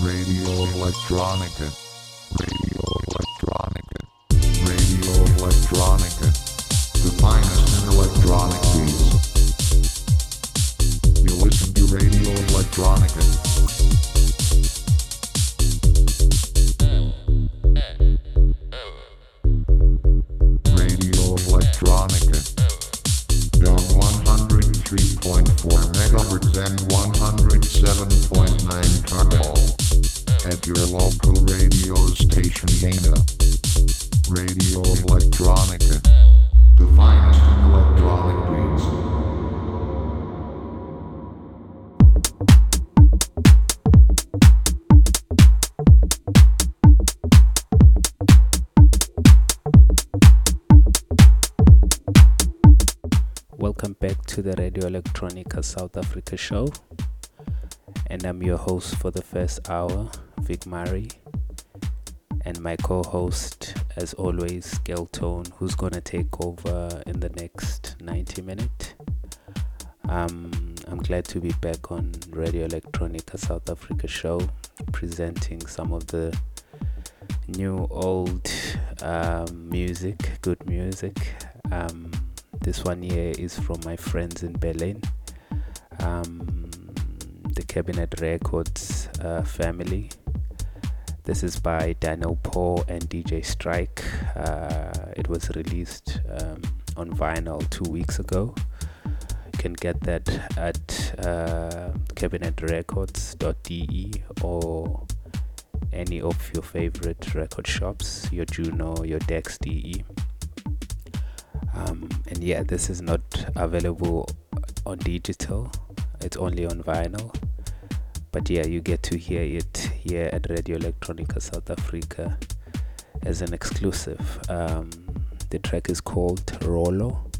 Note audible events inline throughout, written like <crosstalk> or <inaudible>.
Radio Electronica. Radio Electronica South Africa show. And I'm your host for the first hour, Vicmari. And my co host, as always, Skale Tone, who's going to take over in the next 90 minutes. Um, I'm glad to be back on Radio Electronica South Africa show, presenting some of the new, old um, music, good music. Um, this one here is from my friends in Berlin, um, the Cabinet Records uh, family. This is by Daniel Paul and DJ Strike. Uh, it was released um, on vinyl two weeks ago. You can get that at uh, cabinetrecords.de or any of your favorite record shops, your Juno, your Decks.de. Um, and yeah, this is not available on digital, it's only on vinyl. But yeah, you get to hear it here at Radio Electronica South Africa as an exclusive. Um, the track is called Rolo.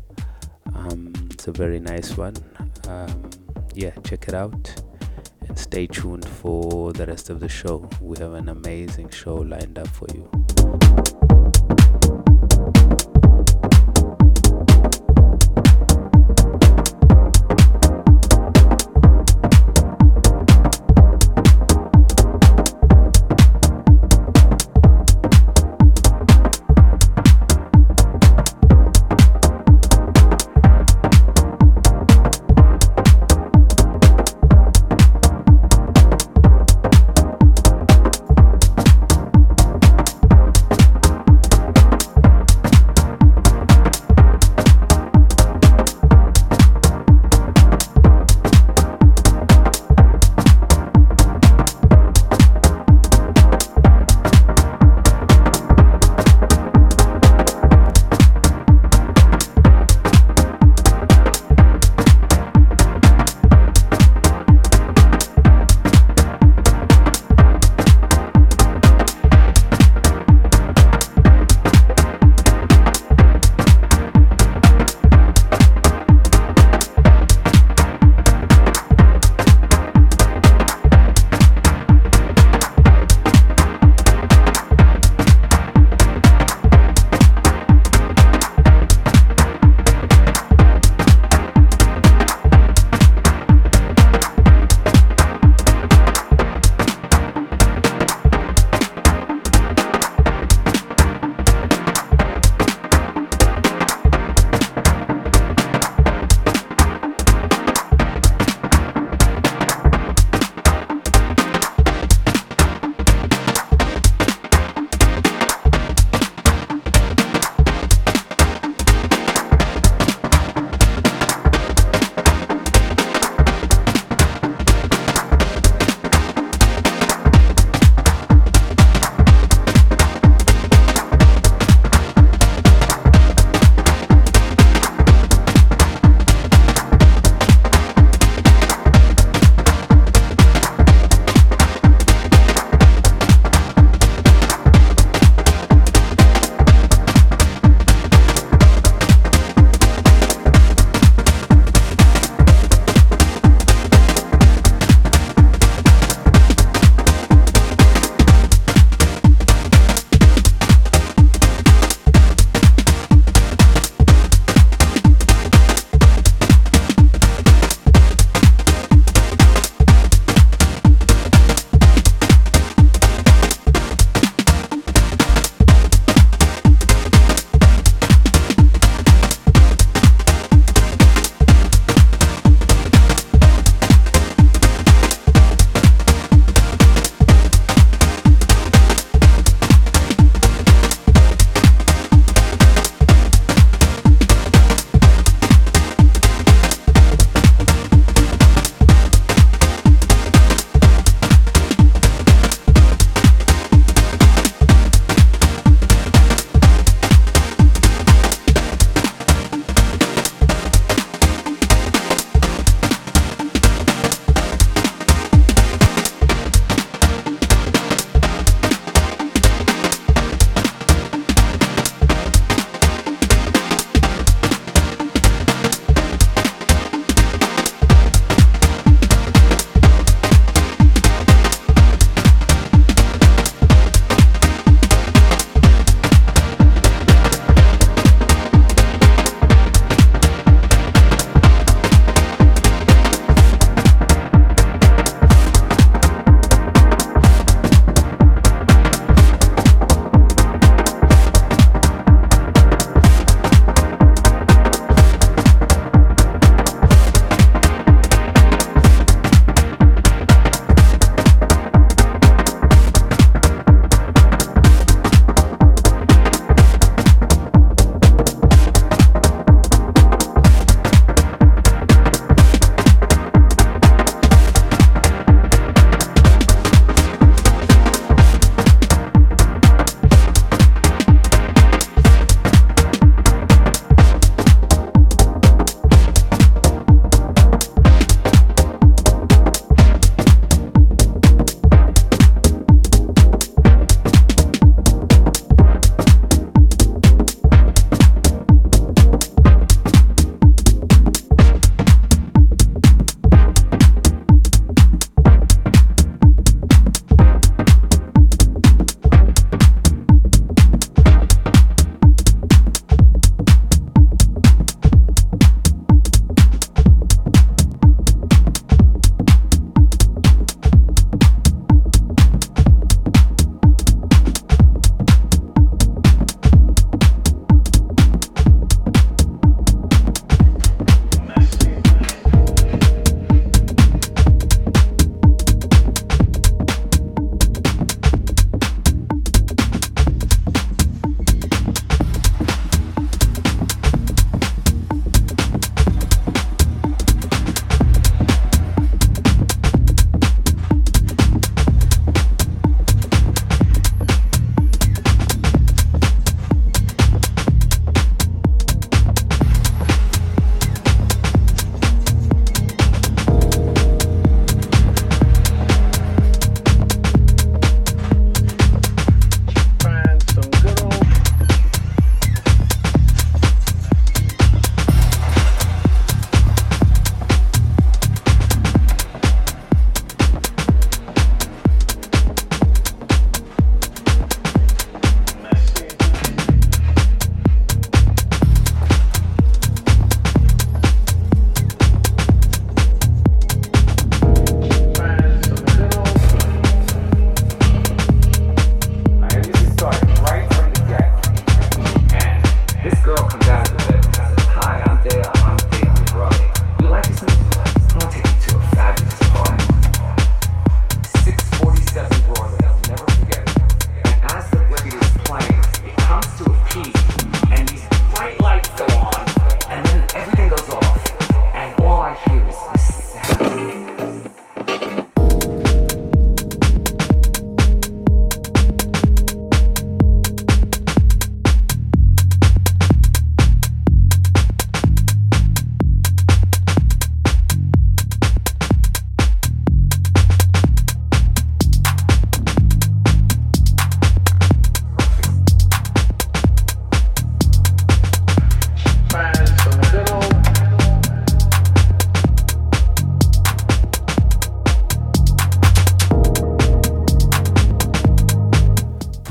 Um, it's a very nice one. Um, yeah, check it out and stay tuned for the rest of the show. We have an amazing show lined up for you.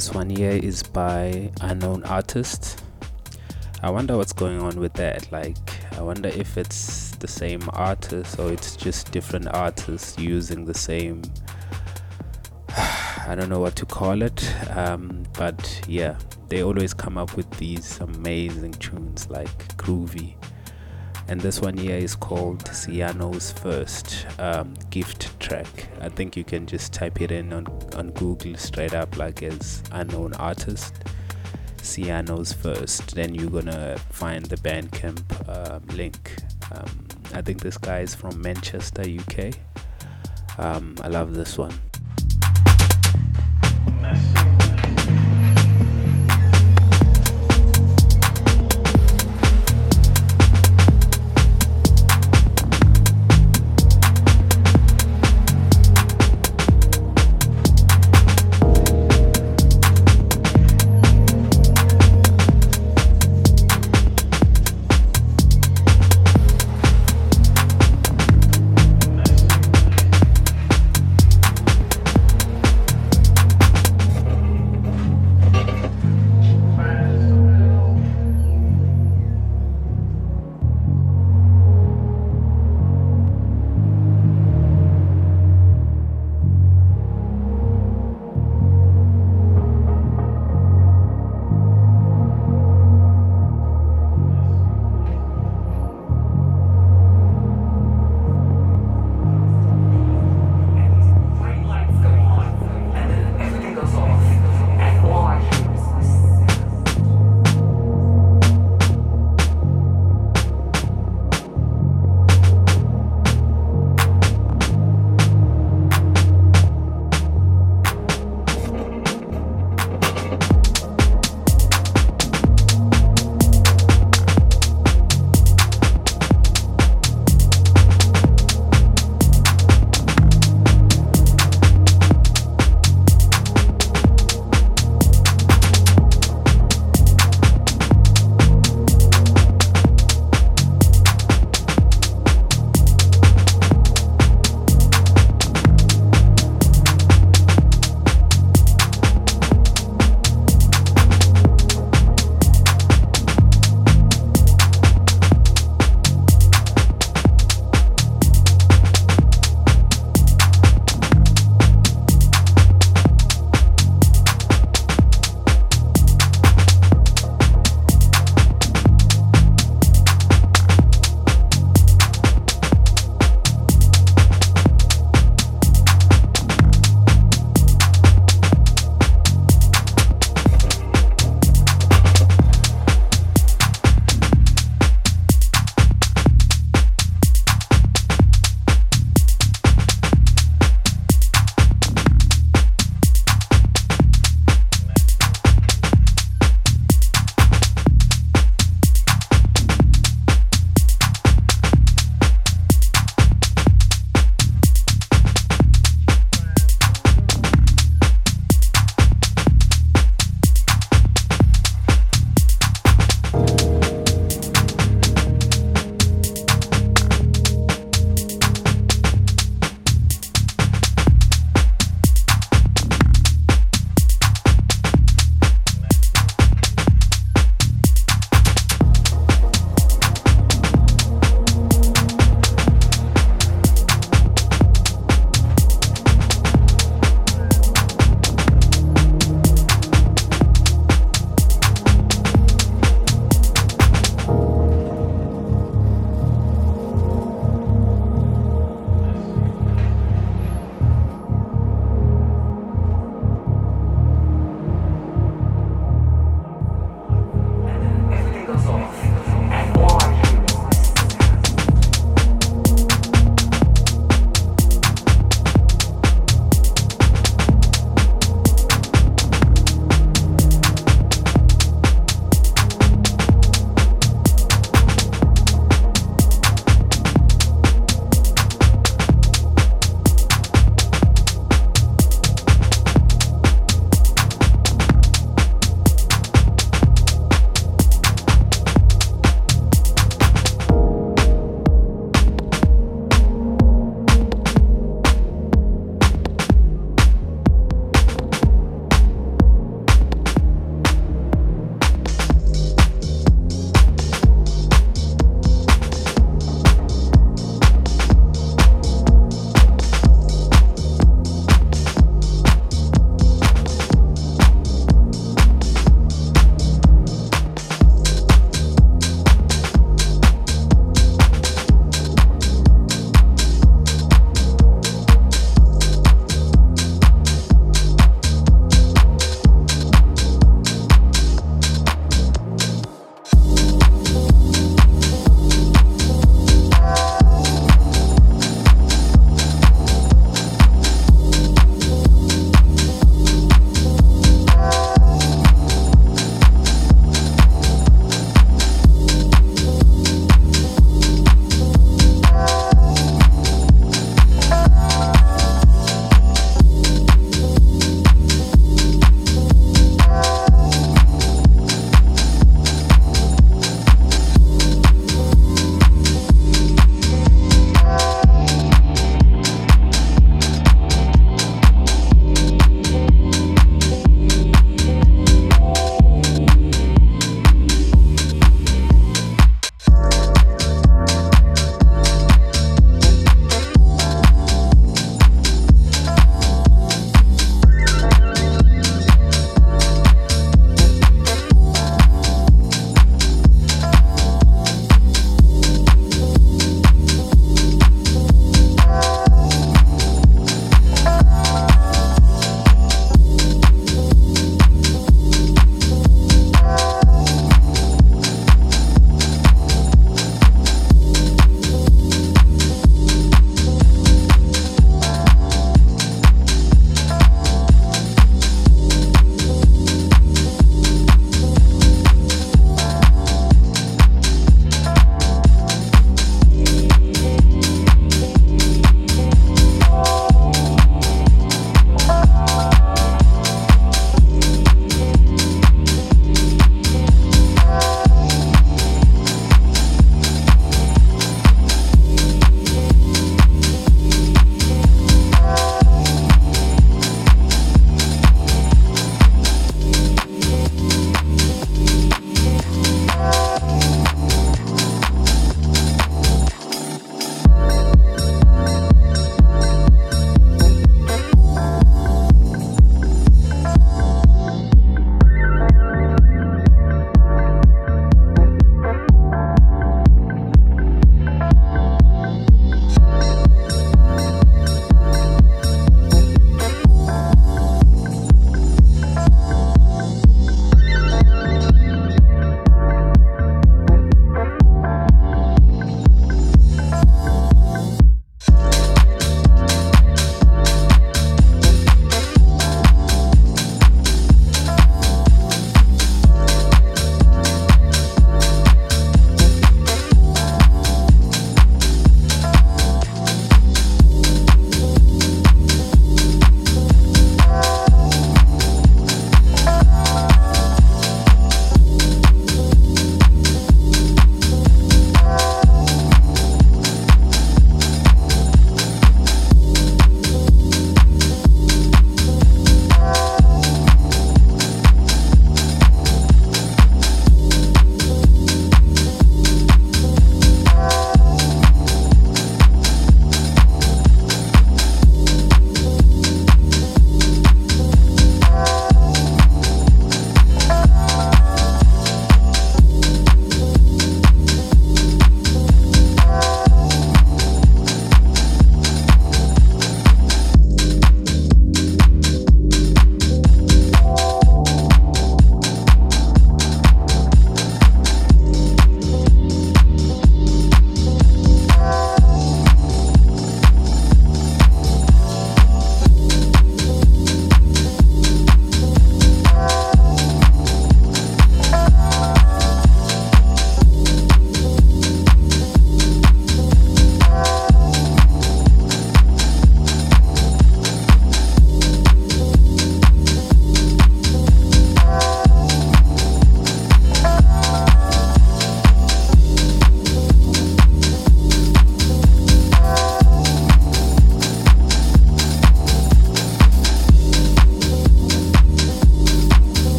This one here is by unknown artist. I wonder what's going on with that. Like, I wonder if it's the same artist or it's just different artists using the same. <sighs> I don't know what to call it, um, but yeah, they always come up with these amazing tunes like groovy and this one here is called Ciano's first um, gift track. I think you can just type it in on, on Google straight up, like as unknown artist. Ciano's first, then you're gonna find the Bandcamp um, link. Um, I think this guy is from Manchester, UK. Um, I love this one.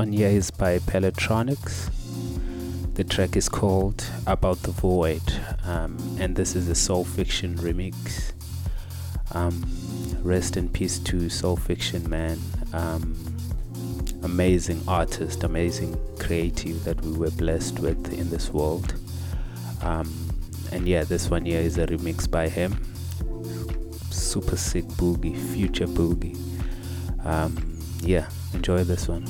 One here is by Pelletronics. The track is called About the Void, um, and this is a Soulphiction remix. Um, rest in peace to Soulphiction, man. Um, amazing artist, amazing creative that we were blessed with in this world. Um, and yeah, this one here is a remix by him. Super sick boogie, future boogie. Um, yeah, enjoy this one.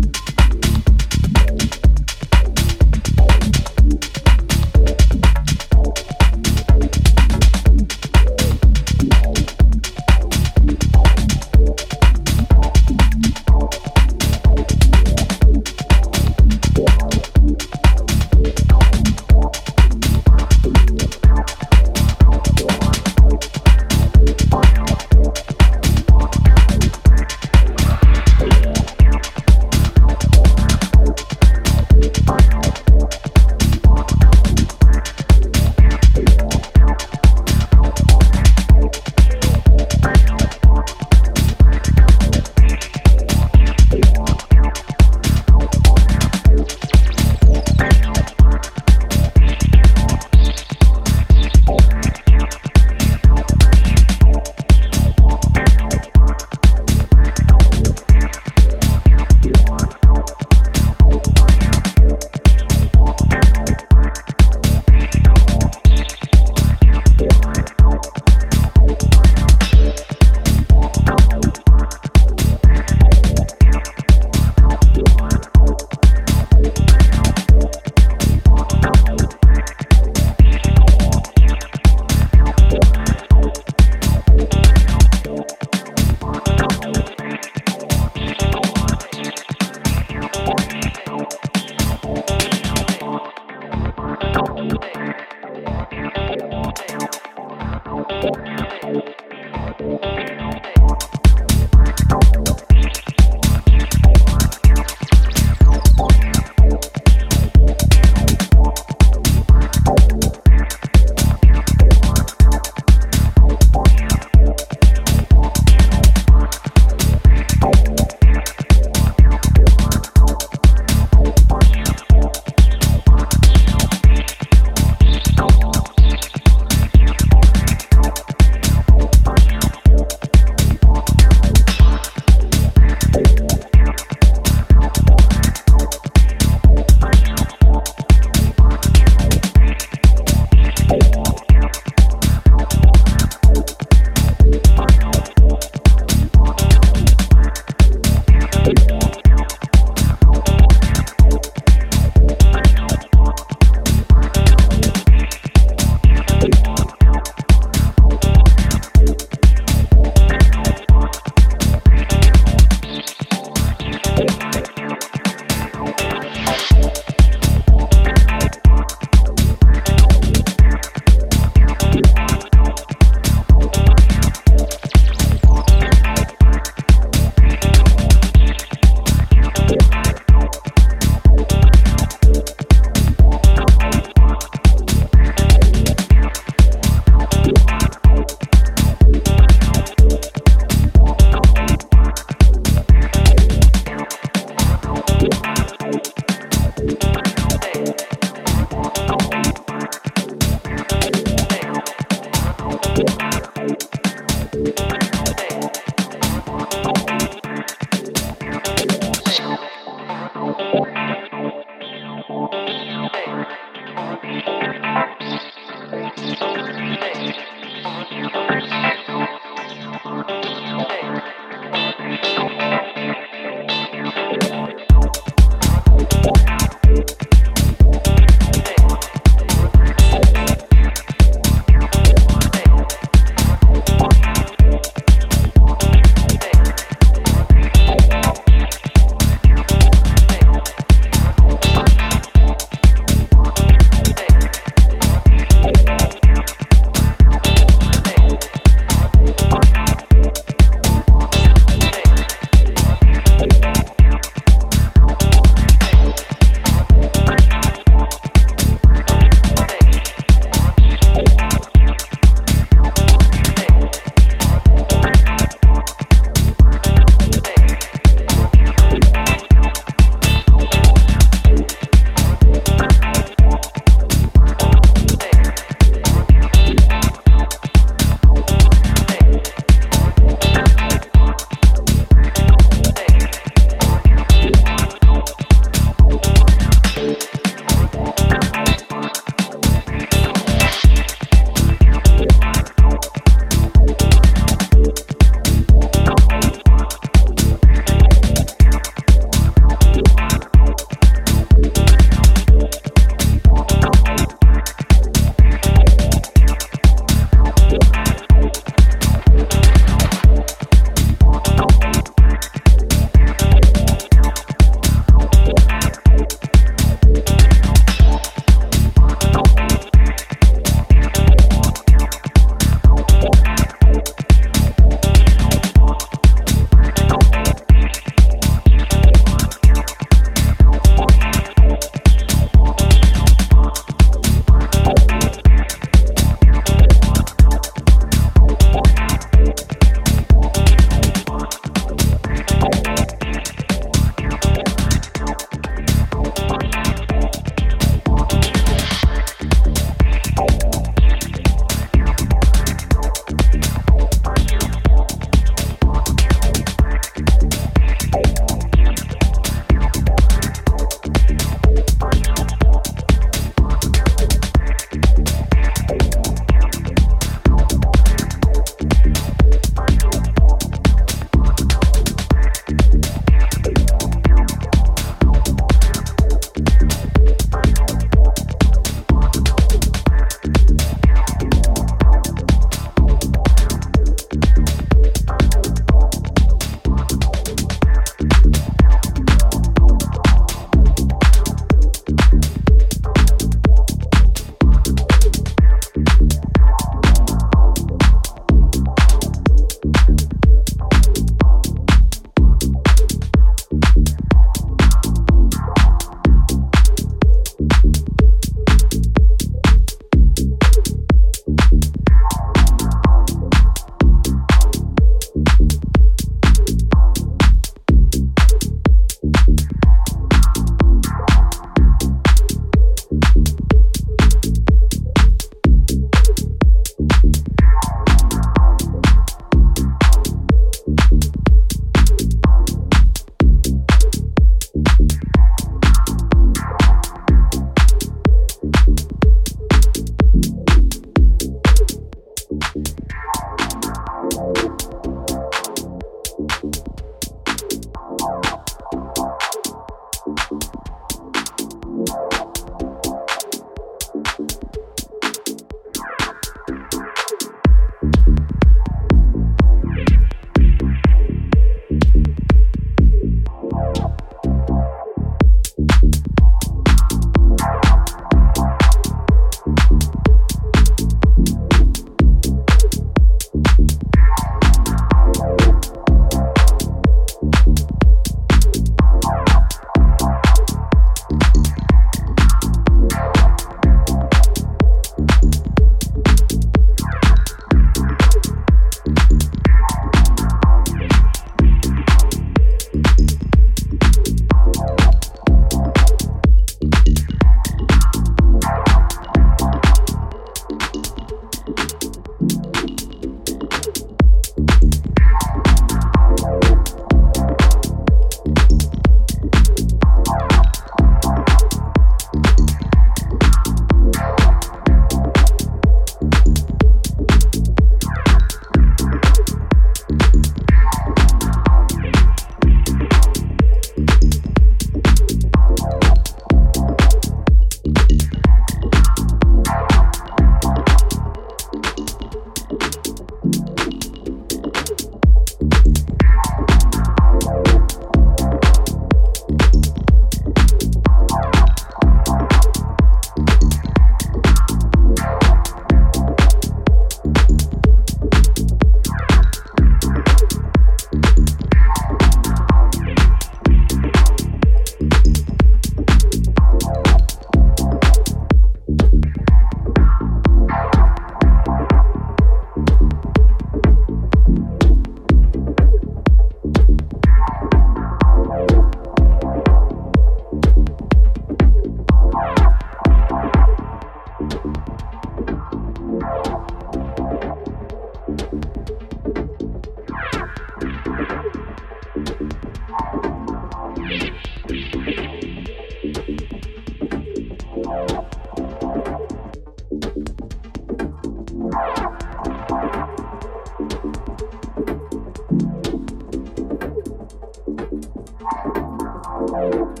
Bye.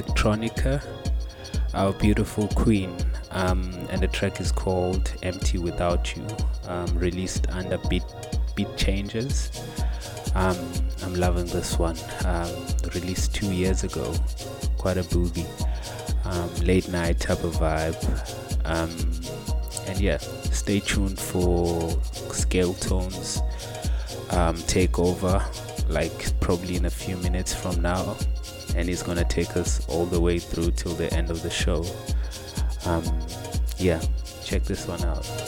Lady Blacktronica, our beautiful queen. Um, and the track is called Empty Without You, um, released under Beat, Beat Changes. Um, I'm loving this one. Um, released two years ago. Quite a boogie. Um, late night type of vibe. Um, and yeah, stay tuned for Skale Tone's take over, like probably in a few minutes from now. And he's gonna take us all the way through till the end of the show. Um, yeah, check this one out.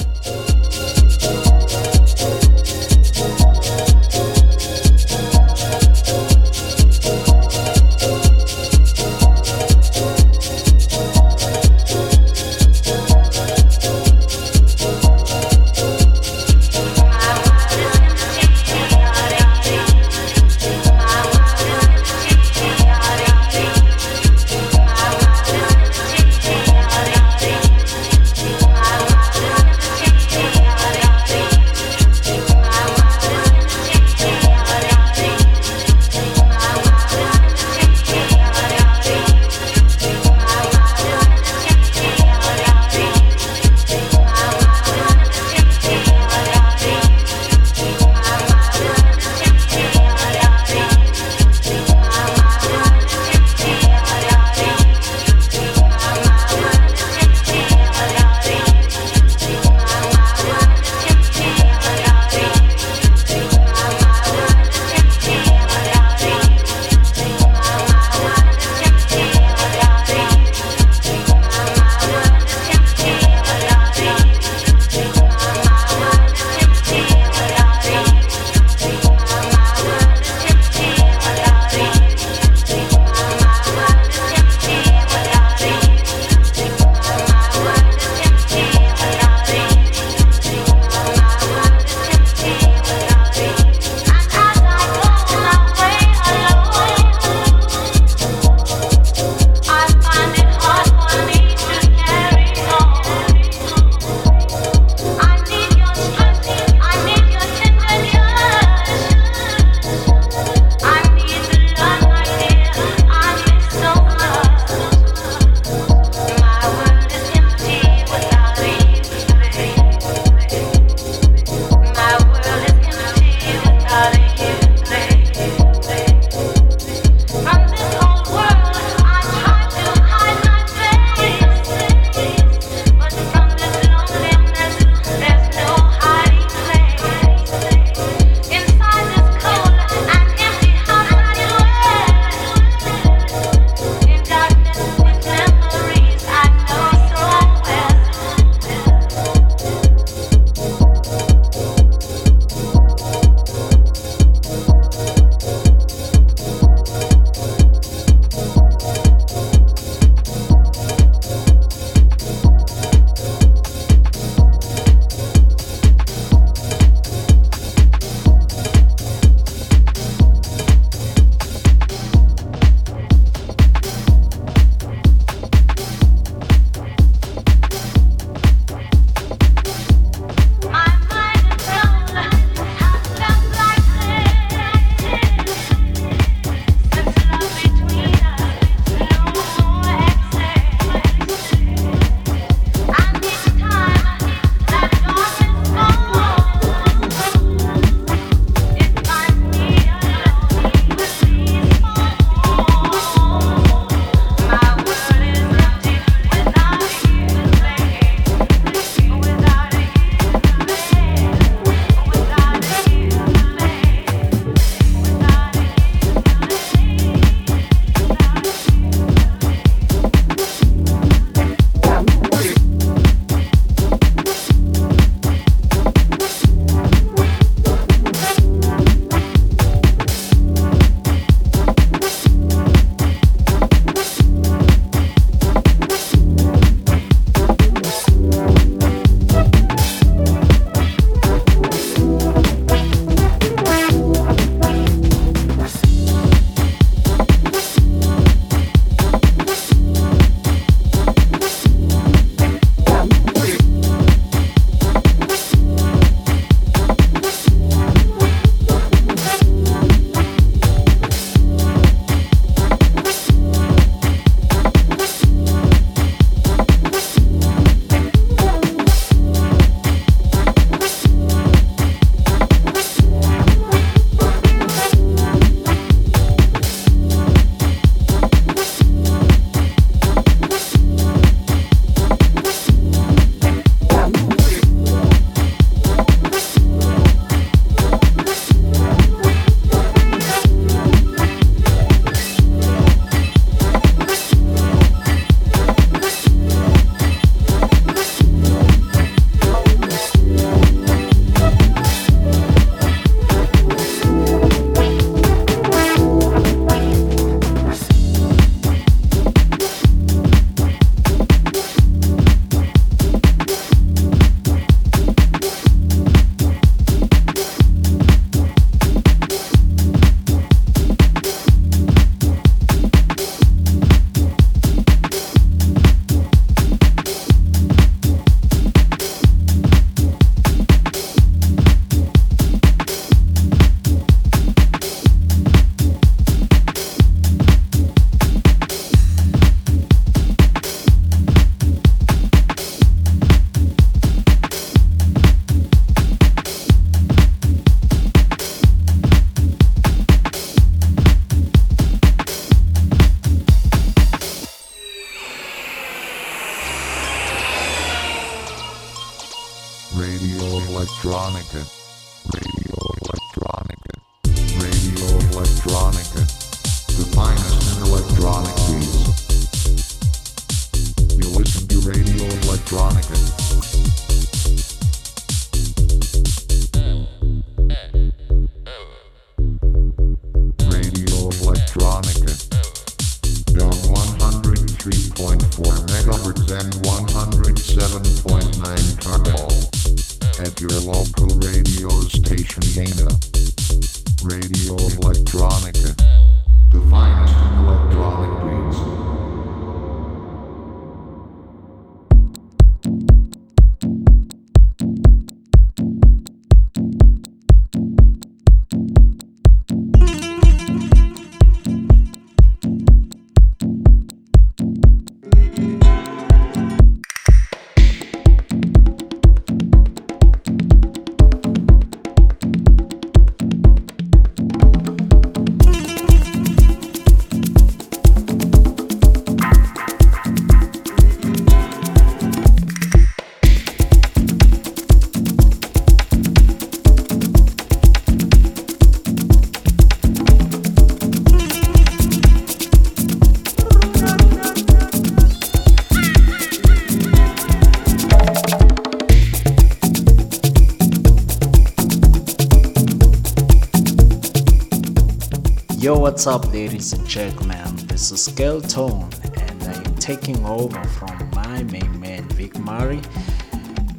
Yo, what's up, ladies and gentlemen? This is Tone, and I am taking over from my main man, Vicmari.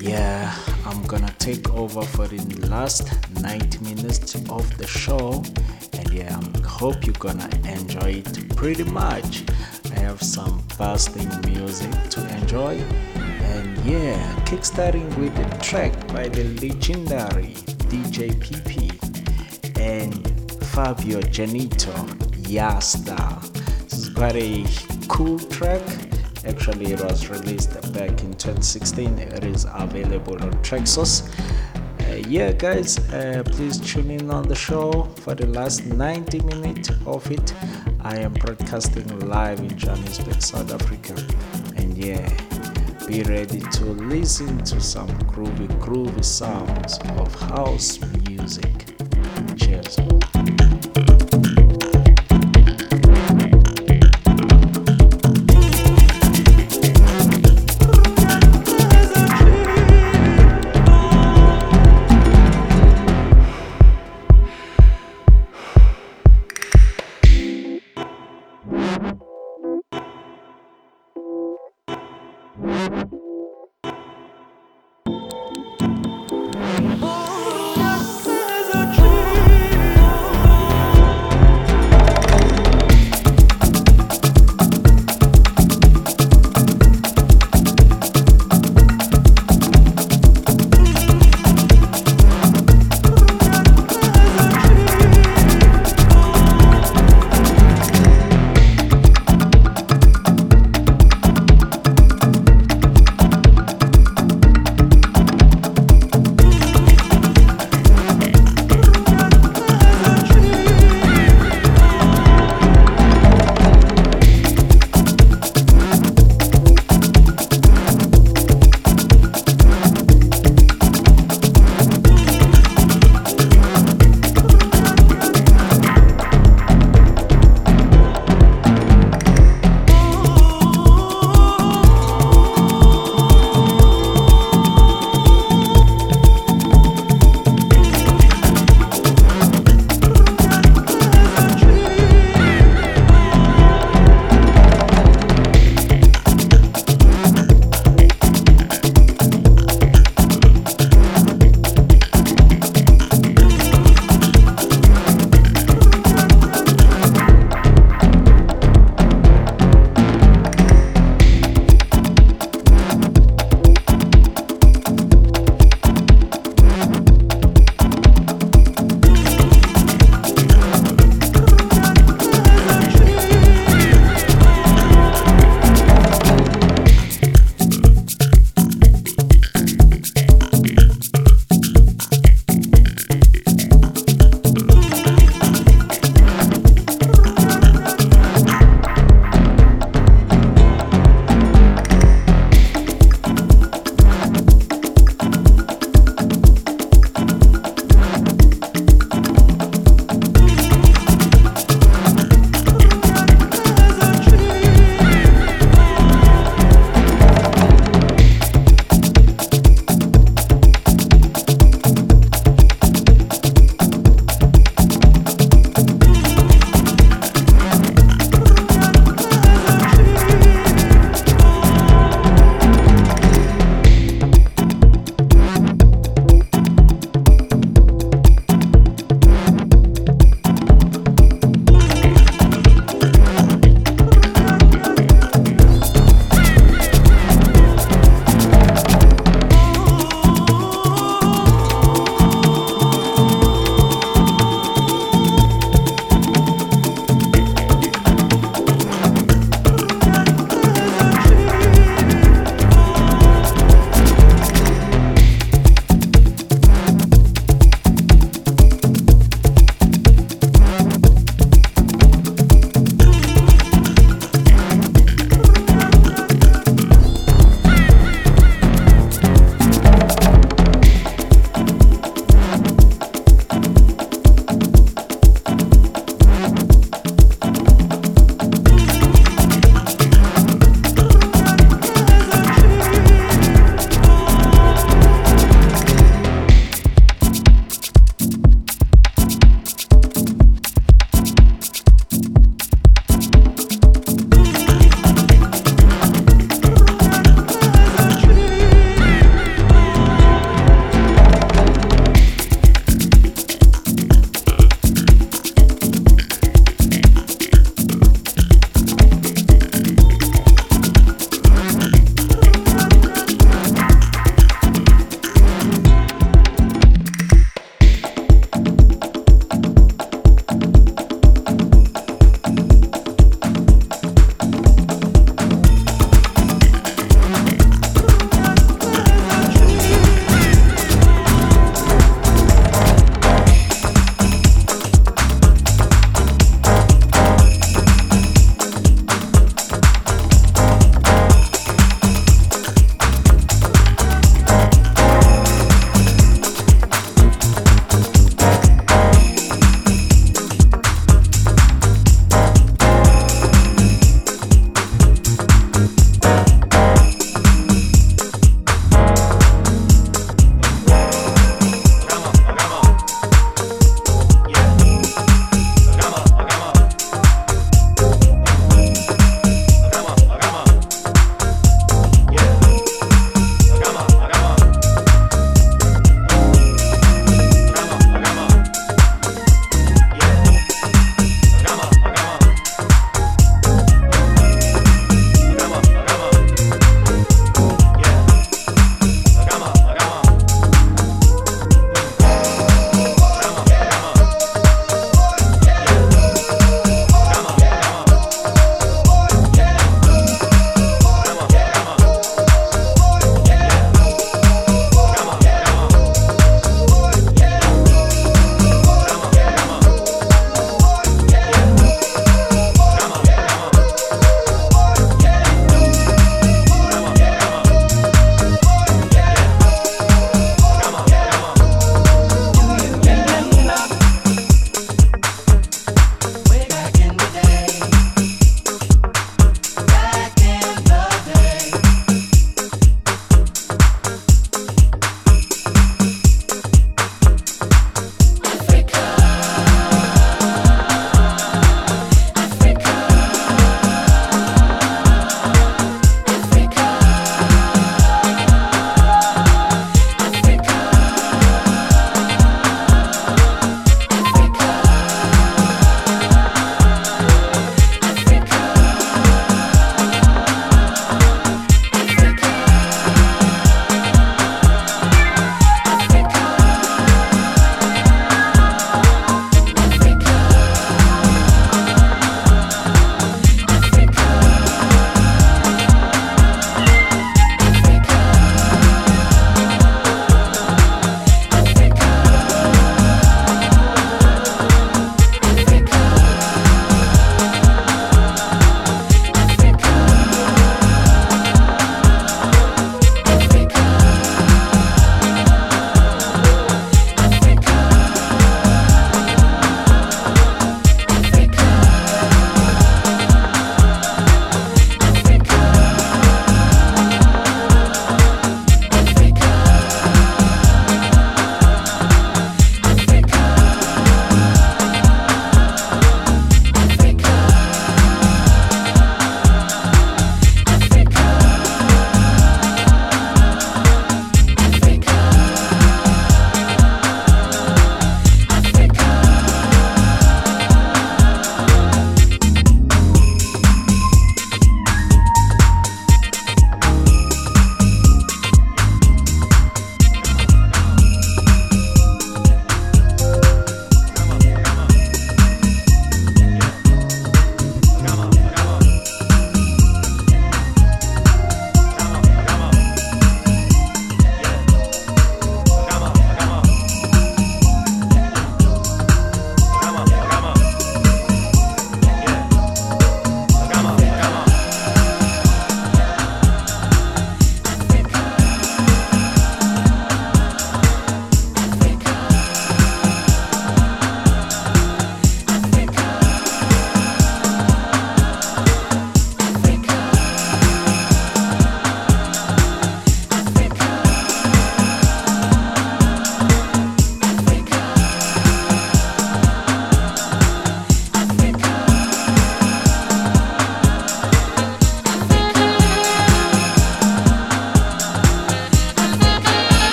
Yeah, I'm gonna take over for the last 90 minutes of the show, and yeah, I hope you're gonna enjoy it pretty much. I have some fasting music to enjoy, and yeah, kickstarting with a track by the legendary DJ PP Fabio Janito Yasta. This is quite a cool track. Actually, it was released back in 2016. It is available on Traxsource. Uh, yeah, guys, uh, please tune in on the show for the last 90 minutes of it. I am broadcasting live in Johannesburg, South Africa. And yeah, be ready to listen to some groovy, groovy sounds of house music. Cheers.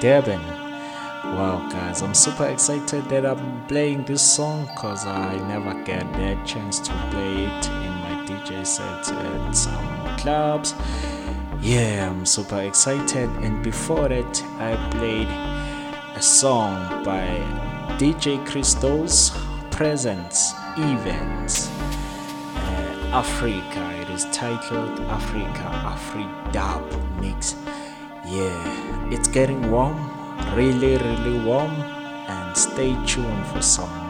Durban. Wow, guys, I'm super excited that I'm playing this song because I never get that chance to play it in my DJ set at some clubs. Yeah, I'm super excited, and before that, I played a song by DJ Crystal's Presence Events uh, Africa. It is titled Africa Afri Dub Mix. Yeah, it's getting warm, really, really warm, and stay tuned for some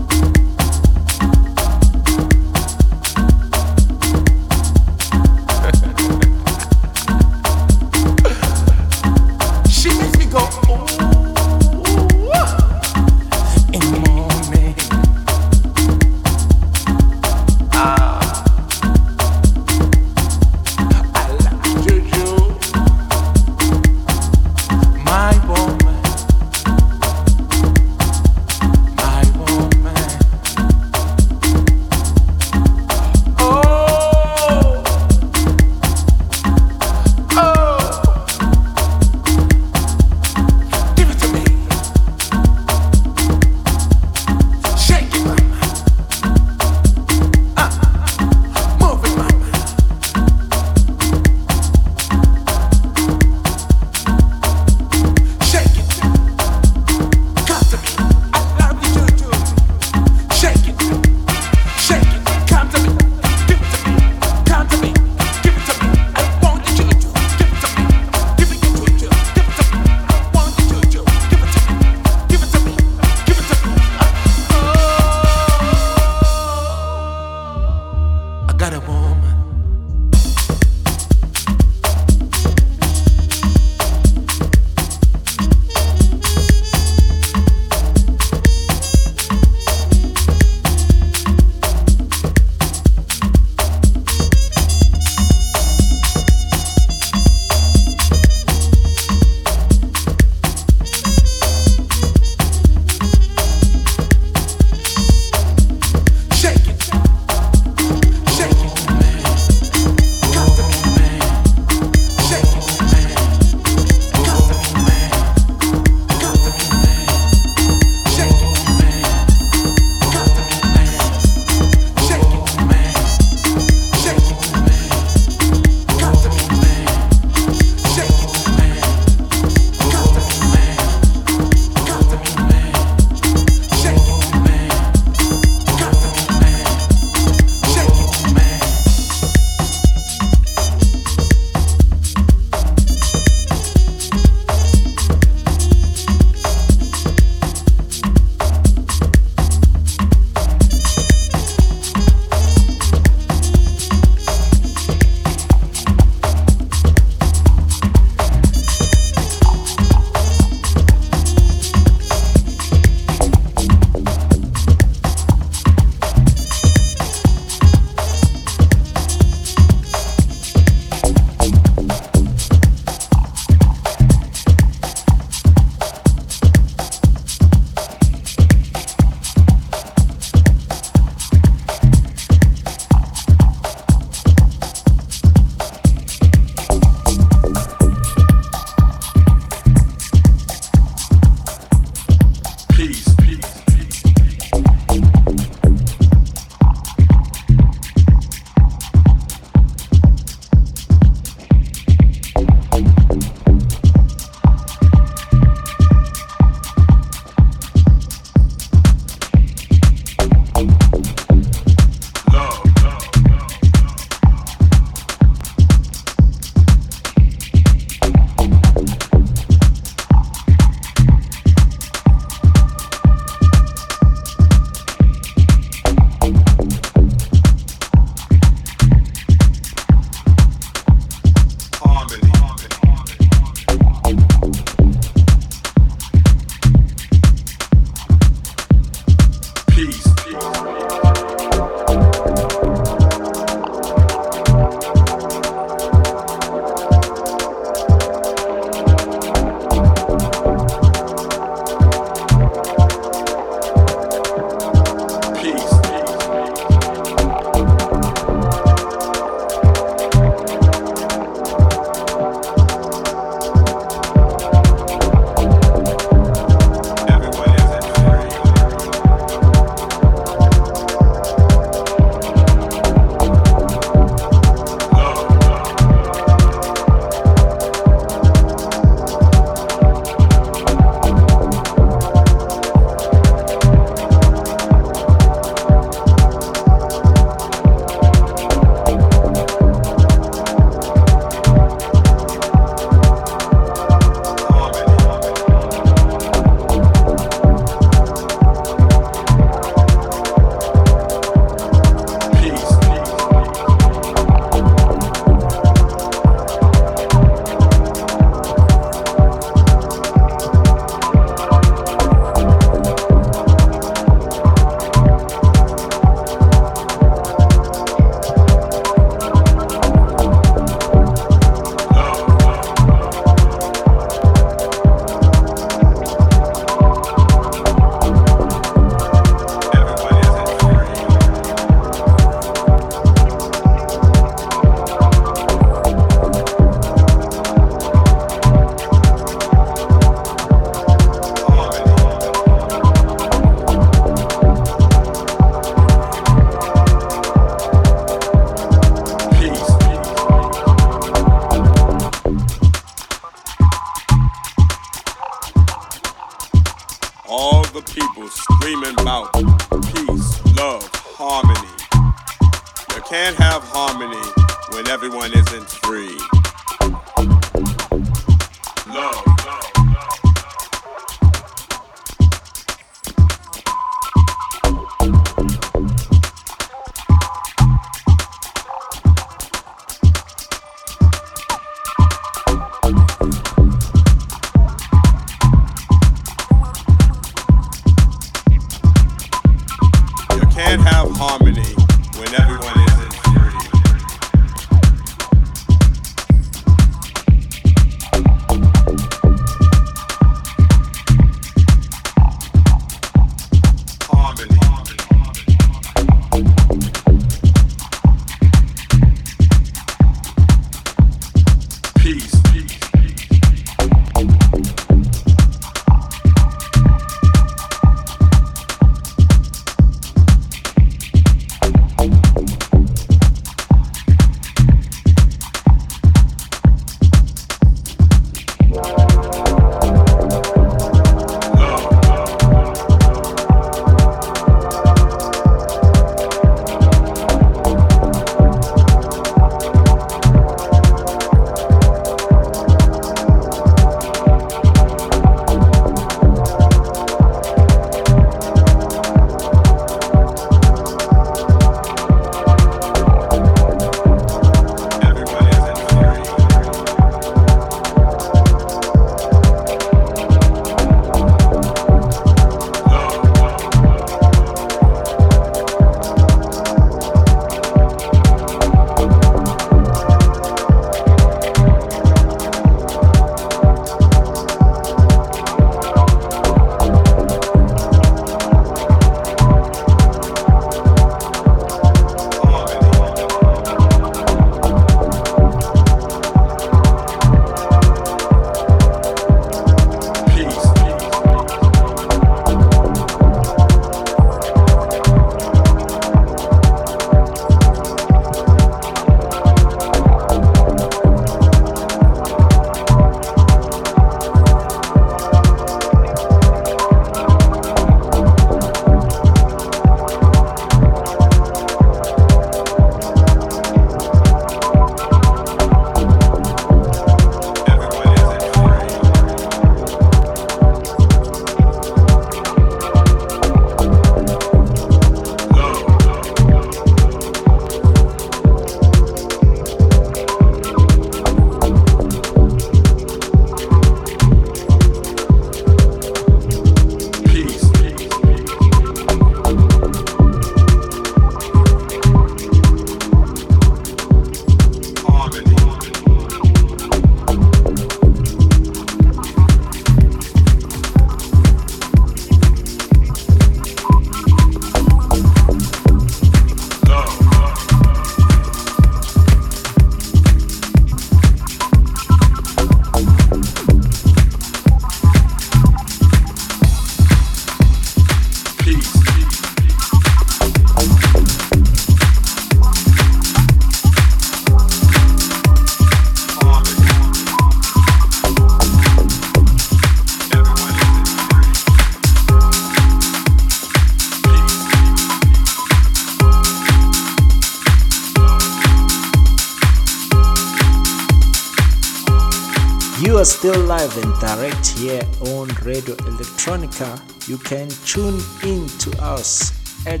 still live and direct here on Radio Electronica. You can tune in to us at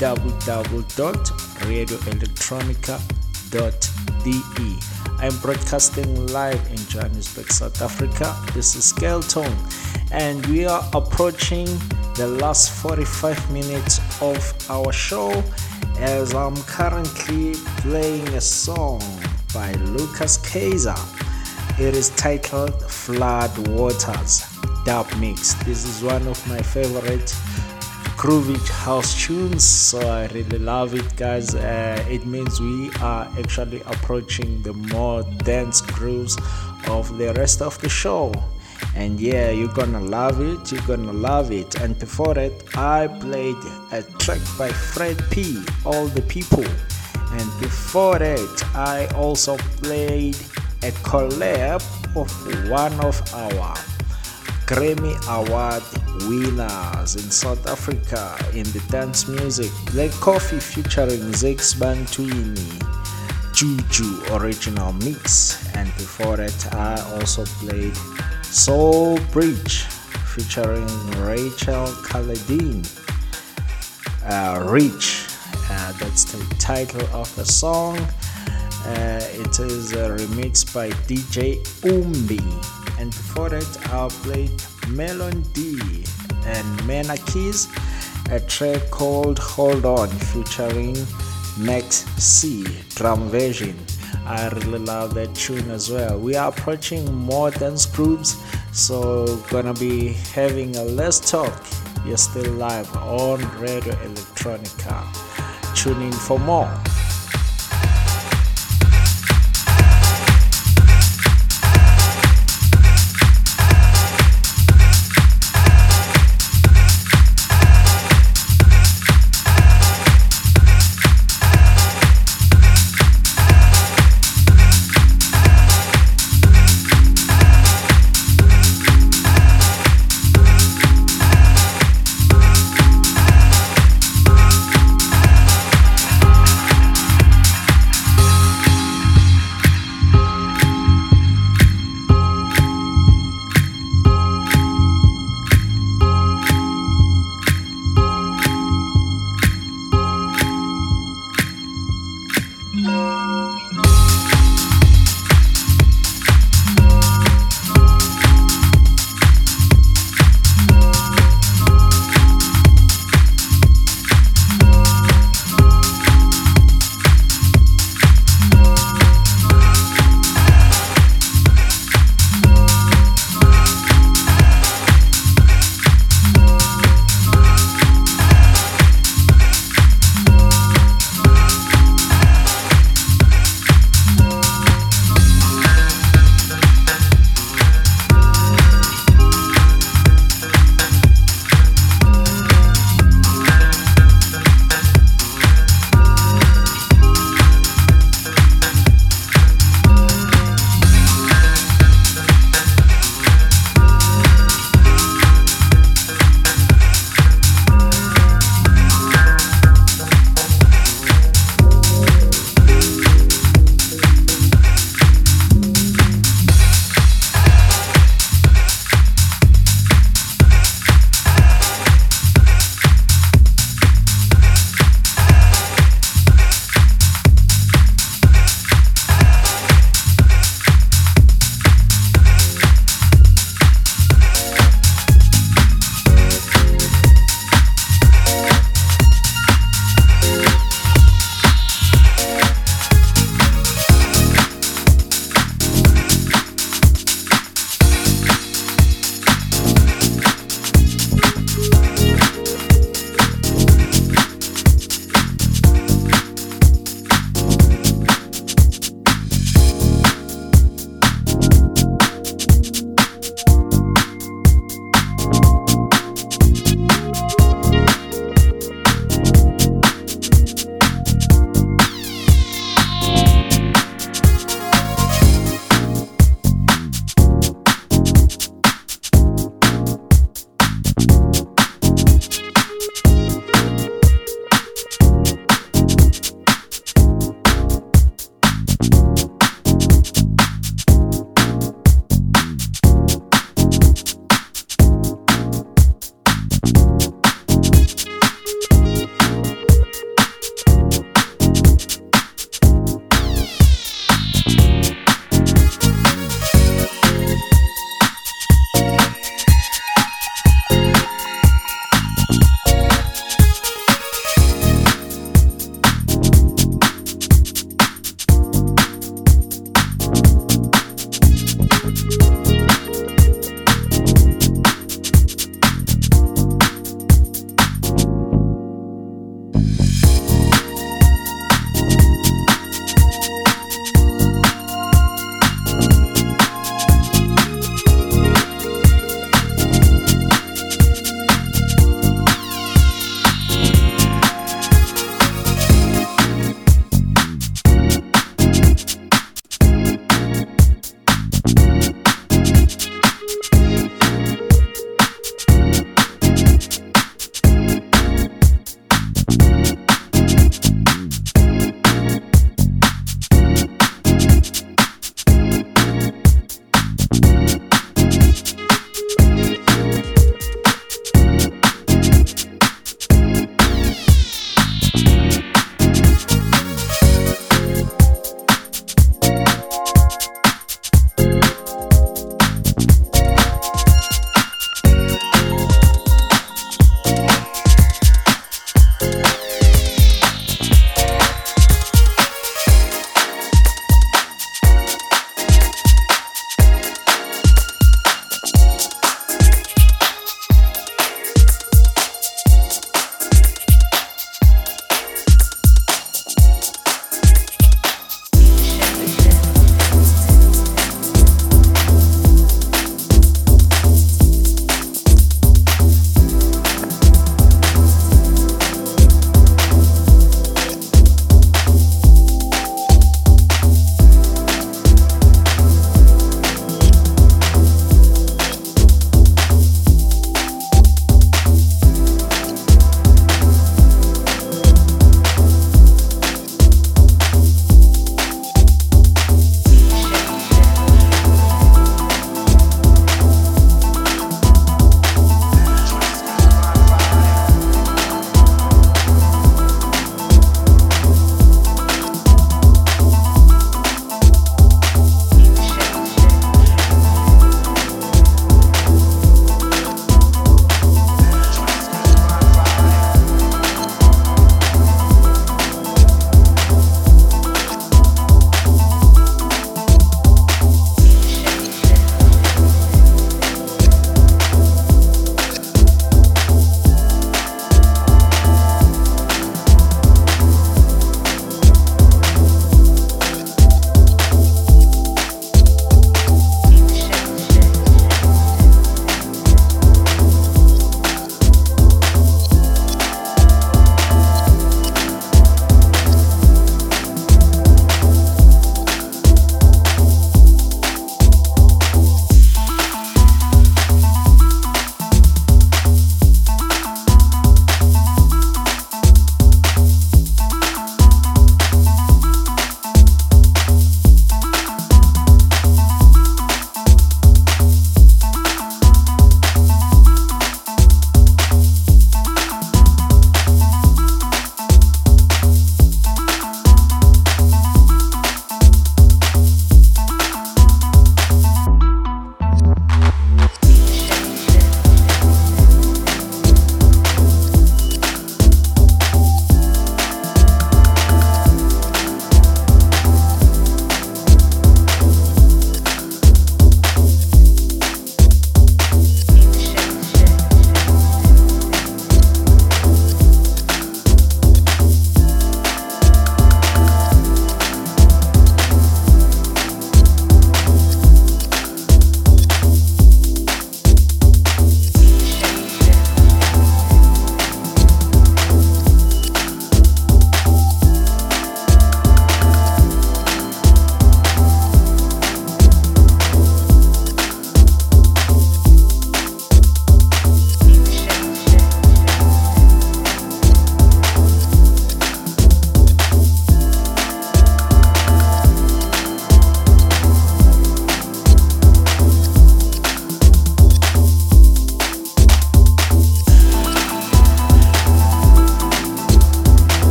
www.radioelectronica.de. I'm broadcasting live in Johannesburg, South Africa. This is Skale Tone, and we are approaching the last 45 minutes of our show as I'm currently playing a song by Lucas Kaiser. It is titled Flood Waters Dub Mix. This is one of my favorite groovy house tunes, so I really love it, guys. Uh, it means we are actually approaching the more dance grooves of the rest of the show. And yeah, you're gonna love it, you're gonna love it. And before that, I played a track by Fred P, All the People. And before that, I also played a collab of one of our Grammy Award winners in South Africa in the dance music. Black Coffee featuring Zakes Bantwini, Juju original mix, and before that I also played Soul Bridge featuring Rachel Kaladin. Uh, Reach, uh, that's the title of the song. Uh, it is a remix by DJ Umbi. And before that, I played Melon D and Mena Keys, a track called Hold On featuring Next C drum version. I really love that tune as well. We are approaching more dance groups, so gonna be having a Let's Talk. You're still live on Radio Electronica. Tune in for more.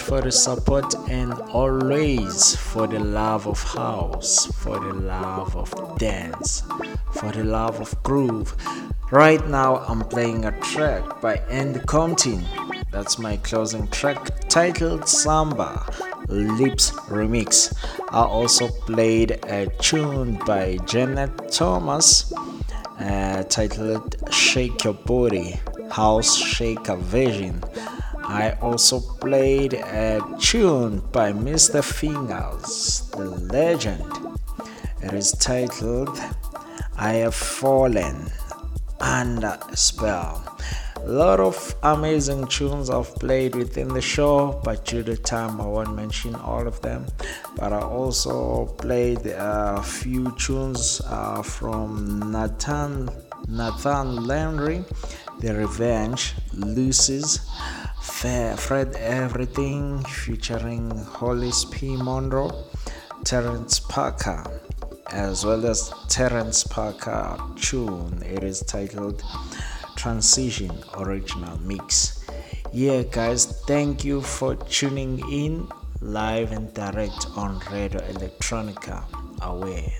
Much for the support and always for the love of house, for the love of dance, for the love of groove. Right now, I'm playing a track by Andy Compton. That's my closing track titled Samba Lips Remix. I also played a tune by Janet Thomas uh, titled Shake Your Body House Shaker Vision. I also played a tune by Mr. Fingers, the legend. It is titled I Have Fallen Under a Spell. A lot of amazing tunes I've played within the show, but due to time, I won't mention all of them. But I also played a few tunes uh, from Nathan Nathan Landry, The Revenge, Lucy's, Fred Everything, featuring Hollis P. Monroe, Terrence Parker, as well as Terrence Parker tune. It is titled Transition Original Mix. Yeah, guys, thank you for tuning in live and direct on Radio Electronica. Aware,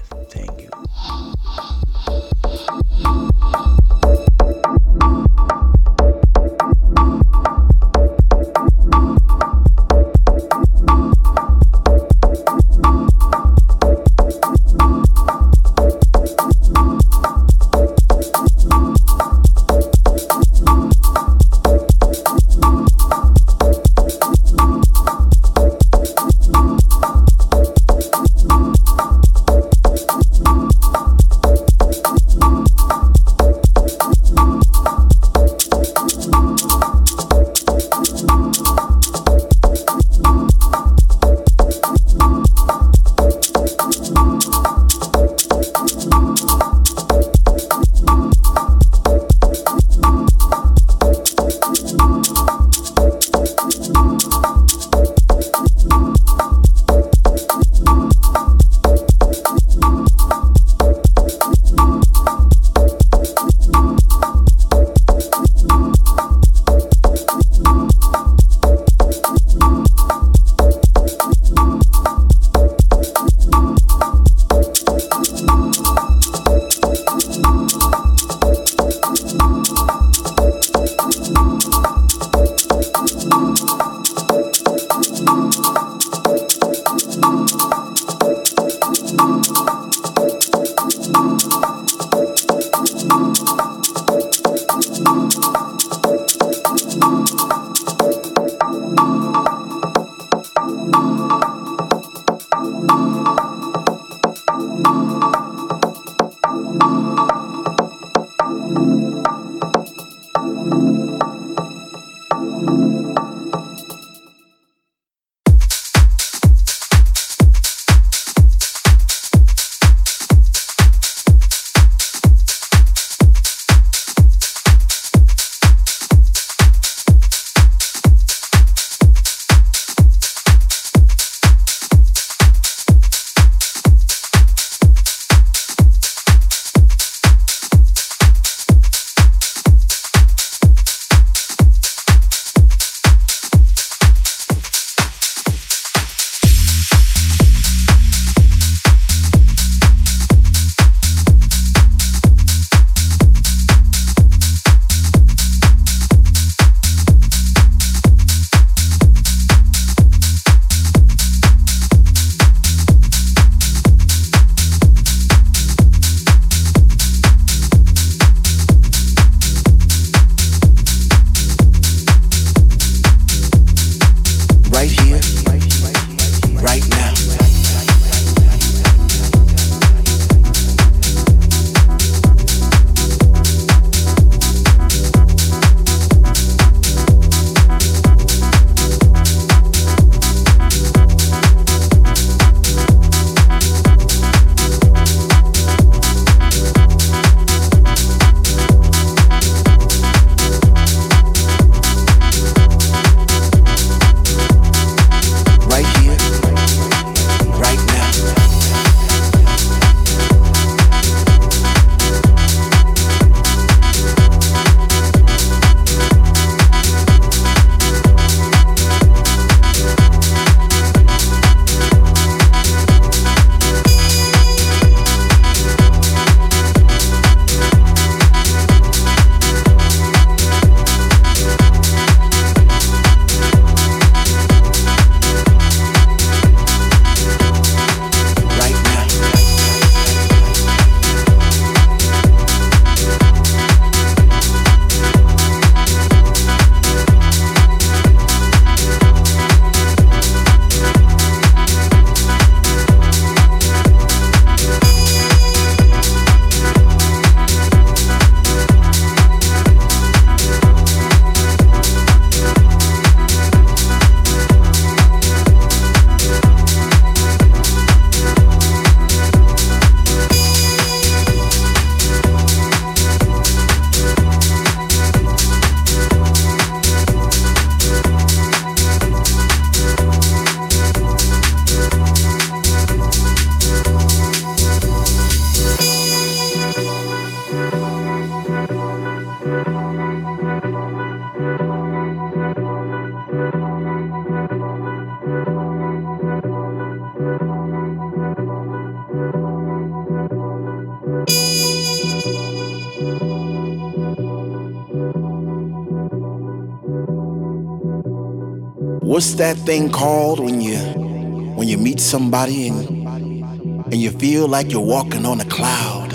feel like you're walking on a cloud?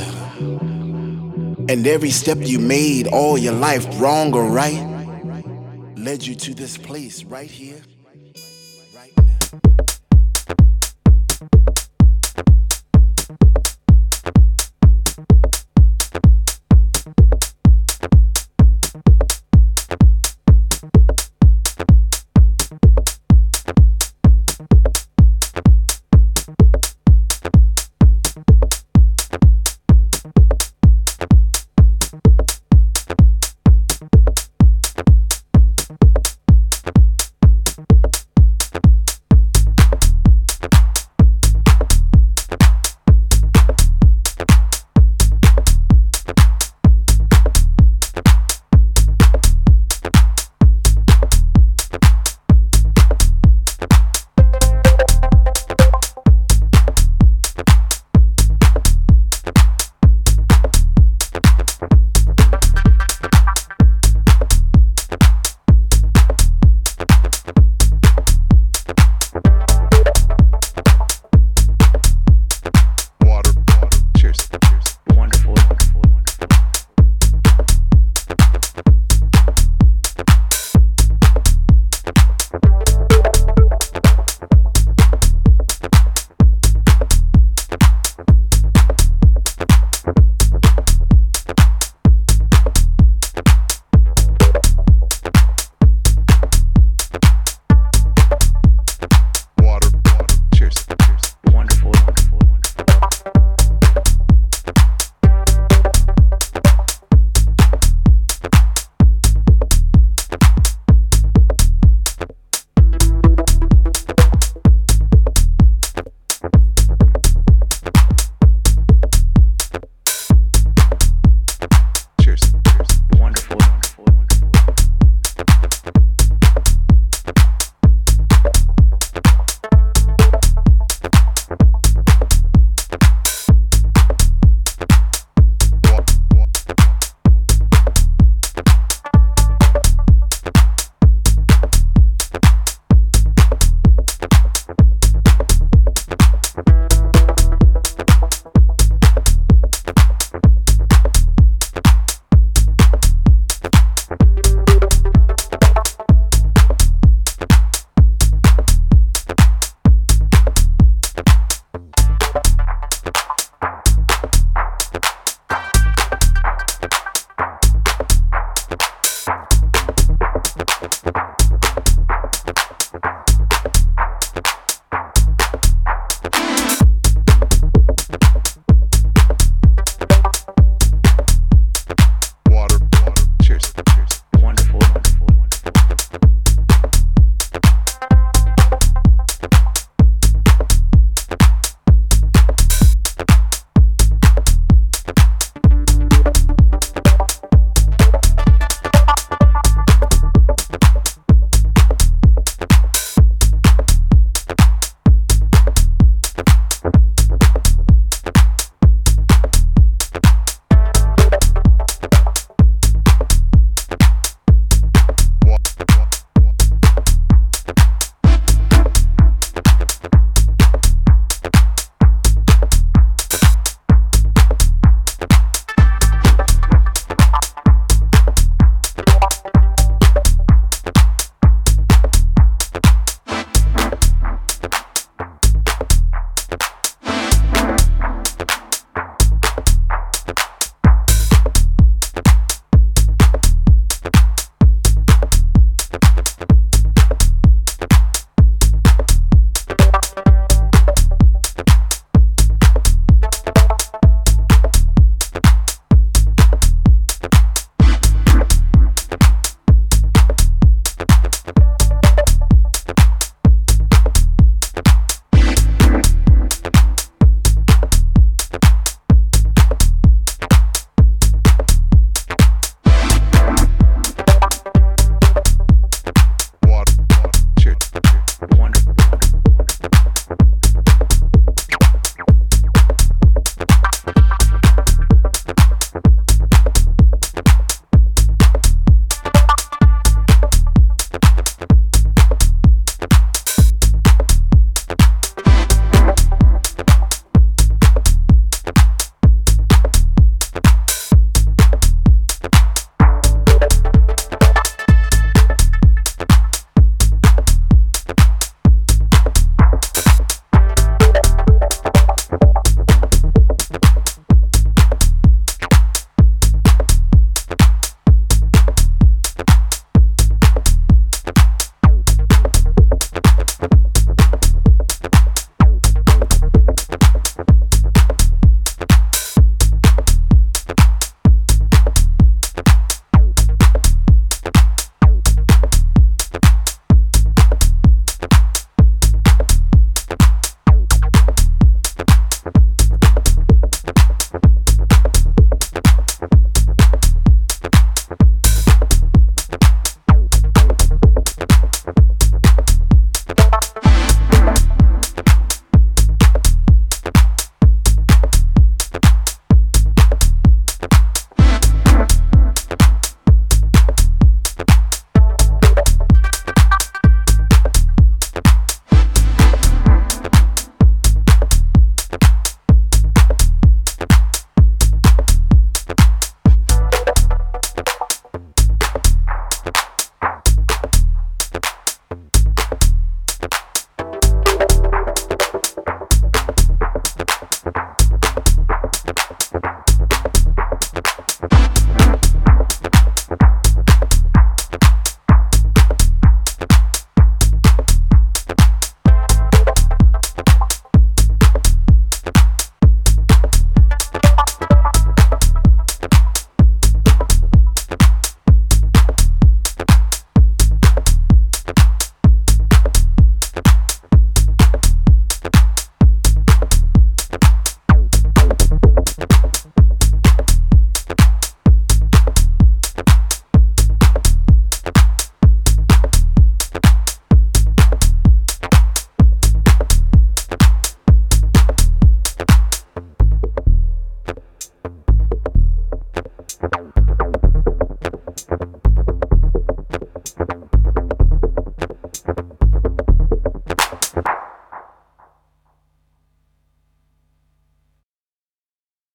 And every step you made all your life, wrong or right, led you to this place right here.